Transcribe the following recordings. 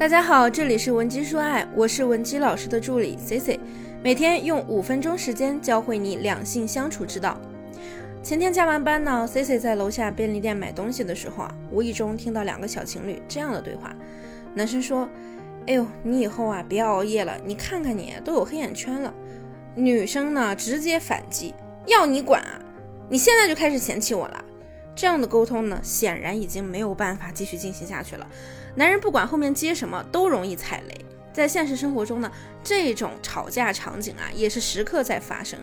大家好，这里是文姬说爱，我是文姬老师的助理 C C，每天用五分钟时间教会你两性相处之道。前天加完班呢，C C 在楼下便利店买东西的时候啊，无意中听到两个小情侣这样的对话。男生说：“哎呦，你以后啊别熬夜了，你看看你都有黑眼圈了。”女生呢直接反击：“要你管啊！你现在就开始嫌弃我了。”这样的沟通呢，显然已经没有办法继续进行下去了。男人不管后面接什么，都容易踩雷。在现实生活中呢，这种吵架场景啊，也是时刻在发生。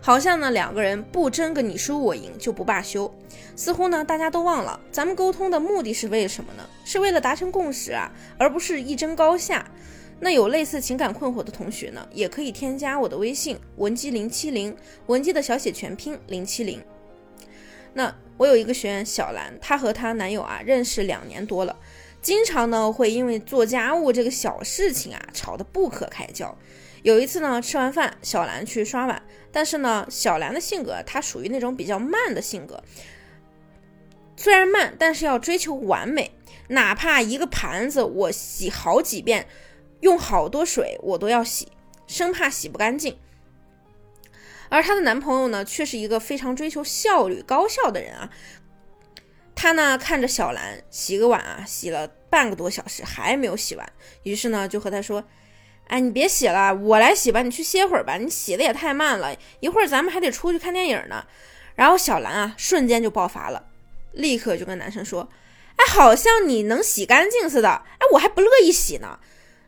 好像呢，两个人不争个你输我赢就不罢休。似乎呢，大家都忘了，咱们沟通的目的是为什么呢？是为了达成共识啊，而不是一争高下。那有类似情感困惑的同学呢，也可以添加我的微信文姬零七零，文姬的小写全拼零七零。那我有一个学员小兰，她和她男友啊认识两年多了。经常呢会因为做家务这个小事情啊吵得不可开交。有一次呢吃完饭，小兰去刷碗，但是呢小兰的性格她属于那种比较慢的性格，虽然慢，但是要追求完美，哪怕一个盘子我洗好几遍，用好多水我都要洗，生怕洗不干净。而她的男朋友呢却是一个非常追求效率高效的人啊。他呢看着小兰洗个碗啊，洗了半个多小时还没有洗完，于是呢就和他说：“哎，你别洗了，我来洗吧，你去歇会儿吧，你洗的也太慢了，一会儿咱们还得出去看电影呢。”然后小兰啊瞬间就爆发了，立刻就跟男生说：“哎，好像你能洗干净似的，哎，我还不乐意洗呢，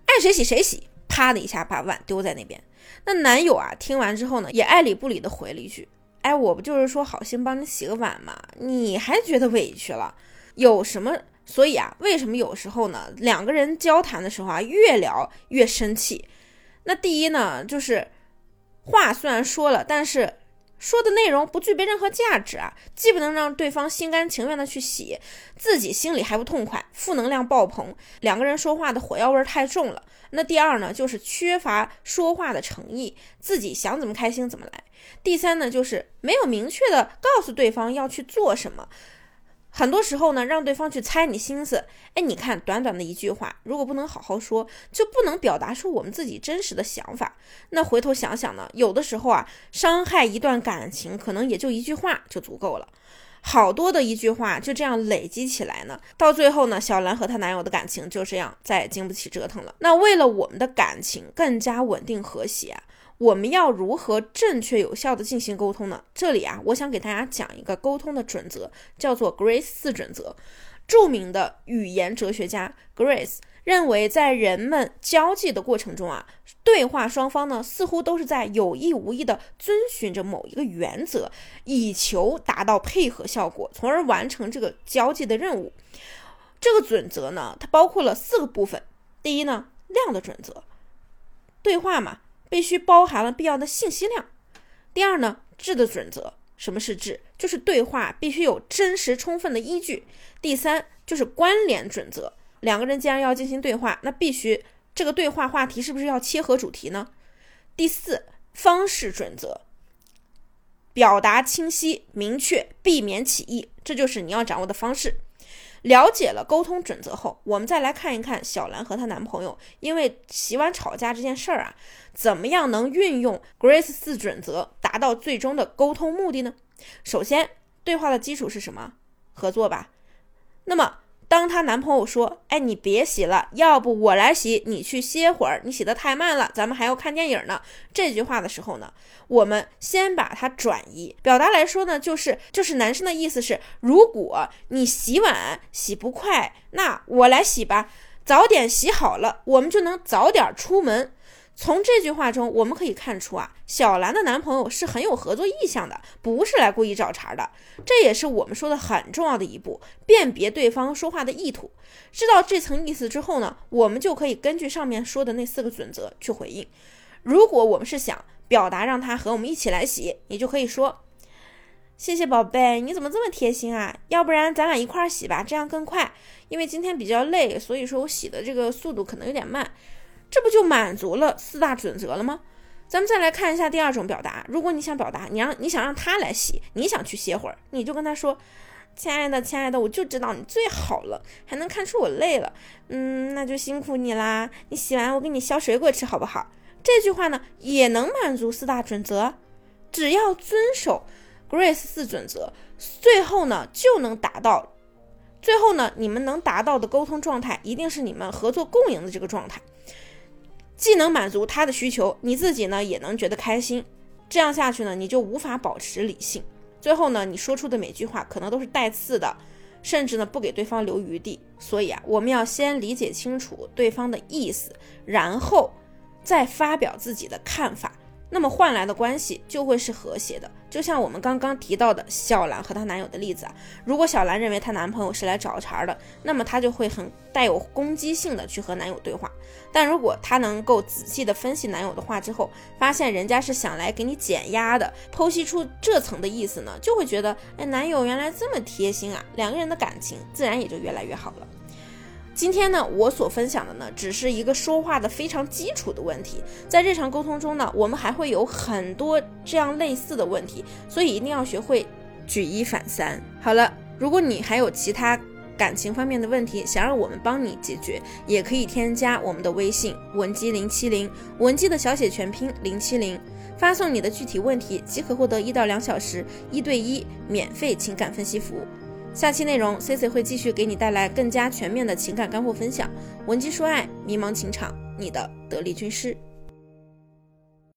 爱谁洗谁洗。”啪的一下把碗丢在那边。那男友啊听完之后呢，也爱理不理的回了一句。哎，我不就是说好心帮你洗个碗吗？你还觉得委屈了？有什么？所以啊，为什么有时候呢？两个人交谈的时候啊，越聊越生气。那第一呢，就是话虽然说了，但是说的内容不具备任何价值啊，既不能让对方心甘情愿的去洗，自己心里还不痛快，负能量爆棚，两个人说话的火药味太重了。那第二呢，就是缺乏说话的诚意，自己想怎么开心怎么来。第三呢，就是没有明确的告诉对方要去做什么，很多时候呢，让对方去猜你心思。哎，你看，短短的一句话，如果不能好好说，就不能表达出我们自己真实的想法。那回头想想呢，有的时候啊，伤害一段感情，可能也就一句话就足够了。好多的一句话就这样累积起来呢，到最后呢，小兰和她男友的感情就这样再也经不起折腾了。那为了我们的感情更加稳定和谐，我们要如何正确有效的进行沟通呢？这里啊，我想给大家讲一个沟通的准则，叫做 Grace 四准则。著名的语言哲学家 Grace。认为，在人们交际的过程中啊，对话双方呢似乎都是在有意无意的遵循着某一个原则，以求达到配合效果，从而完成这个交际的任务。这个准则呢，它包括了四个部分。第一呢，量的准则，对话嘛，必须包含了必要的信息量。第二呢，质的准则，什么是质？就是对话必须有真实充分的依据。第三就是关联准则。两个人既然要进行对话，那必须这个对话话题是不是要切合主题呢？第四，方式准则，表达清晰明确，避免起义，这就是你要掌握的方式。了解了沟通准则后，我们再来看一看小兰和她男朋友因为洗碗吵架这件事儿啊，怎么样能运用 Grace 四准则达到最终的沟通目的呢？首先，对话的基础是什么？合作吧。那么。当她男朋友说：“哎，你别洗了，要不我来洗，你去歇会儿。你洗得太慢了，咱们还要看电影呢。”这句话的时候呢，我们先把它转移，表达来说呢，就是就是男生的意思是：如果你洗碗洗不快，那我来洗吧，早点洗好了，我们就能早点出门。从这句话中，我们可以看出啊，小兰的男朋友是很有合作意向的，不是来故意找茬的。这也是我们说的很重要的一步，辨别对方说话的意图。知道这层意思之后呢，我们就可以根据上面说的那四个准则去回应。如果我们是想表达让他和我们一起来洗，你就可以说：“谢谢宝贝，你怎么这么贴心啊？要不然咱俩一块儿洗吧，这样更快。因为今天比较累，所以说我洗的这个速度可能有点慢。”这不就满足了四大准则了吗？咱们再来看一下第二种表达。如果你想表达，你让你想让他来洗，你想去歇会儿，你就跟他说：“亲爱的，亲爱的，我就知道你最好了，还能看出我累了。嗯，那就辛苦你啦。你洗完我给你削水果吃，好不好？这句话呢，也能满足四大准则。只要遵守 Grace 四准则，最后呢就能达到。最后呢，你们能达到的沟通状态，一定是你们合作共赢的这个状态，既能满足他的需求，你自己呢也能觉得开心。这样下去呢，你就无法保持理性。最后呢，你说出的每句话可能都是带刺的，甚至呢不给对方留余地。所以啊，我们要先理解清楚对方的意思，然后再发表自己的看法。那么换来的关系就会是和谐的，就像我们刚刚提到的小兰和她男友的例子啊。如果小兰认为她男朋友是来找茬的，那么她就会很带有攻击性的去和男友对话。但如果她能够仔细的分析男友的话之后，发现人家是想来给你减压的，剖析出这层的意思呢，就会觉得，哎，男友原来这么贴心啊，两个人的感情自然也就越来越好了。今天呢，我所分享的呢，只是一个说话的非常基础的问题，在日常沟通中呢，我们还会有很多这样类似的问题，所以一定要学会举一反三。好了，如果你还有其他感情方面的问题，想让我们帮你解决，也可以添加我们的微信文姬零七零，文姬的小写全拼零七零，发送你的具体问题，即可获得一到两小时一对一免费情感分析服务。下期内容，C C 会继续给你带来更加全面的情感干货分享。文姬说爱，迷茫情场，你的得力军师。